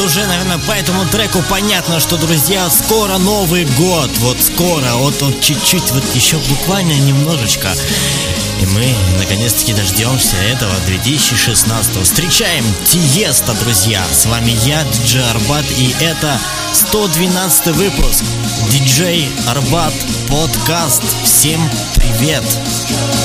уже, наверное, по этому треку понятно, что, друзья, скоро Новый год. Вот скоро, вот он чуть-чуть, вот еще буквально немножечко. И мы, наконец-таки, дождемся этого 2016 Встречаем Тиеста, друзья. С вами я, диджей Арбат, и это 112 выпуск. Диджей Арбат подкаст. Всем привет! Привет!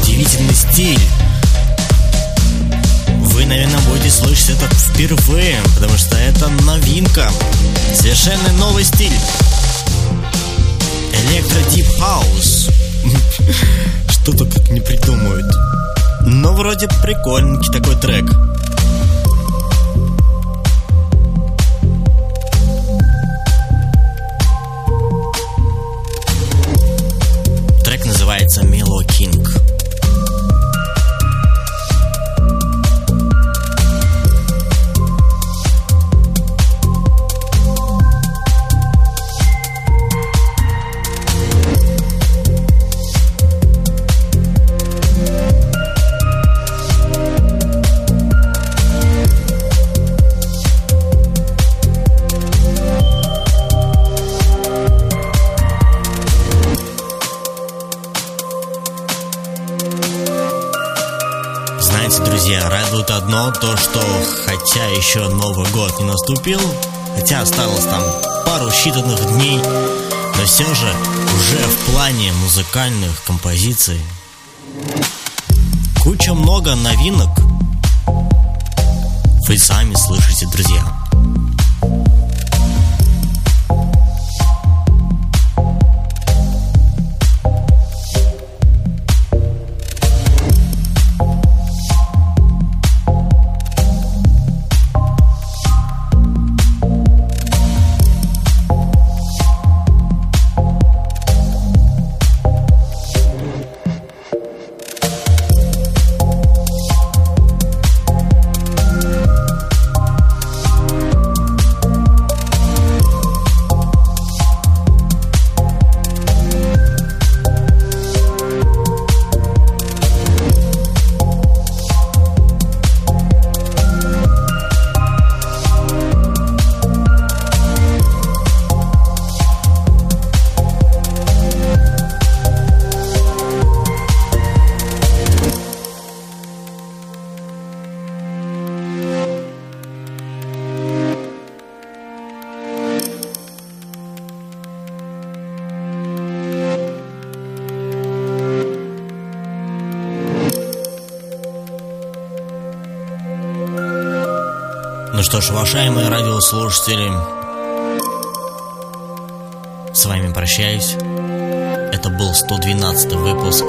Удивительный стиль. Вы, наверное, будете слышать это впервые, потому что это новинка. Совершенно новый стиль. Электро Deep House. Что-то как не придумают. Но вроде прикольненький такой. Трек радует одно то, что хотя еще Новый год не наступил, хотя осталось там пару считанных дней, но все же уже в плане музыкальных композиций куча много новинок. Вы сами слышите, друзья. Что ж, уважаемые радиослушатели, с вами прощаюсь. Это был 112 выпуск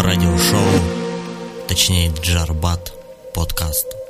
радиошоу, точнее Джарбат подкаст.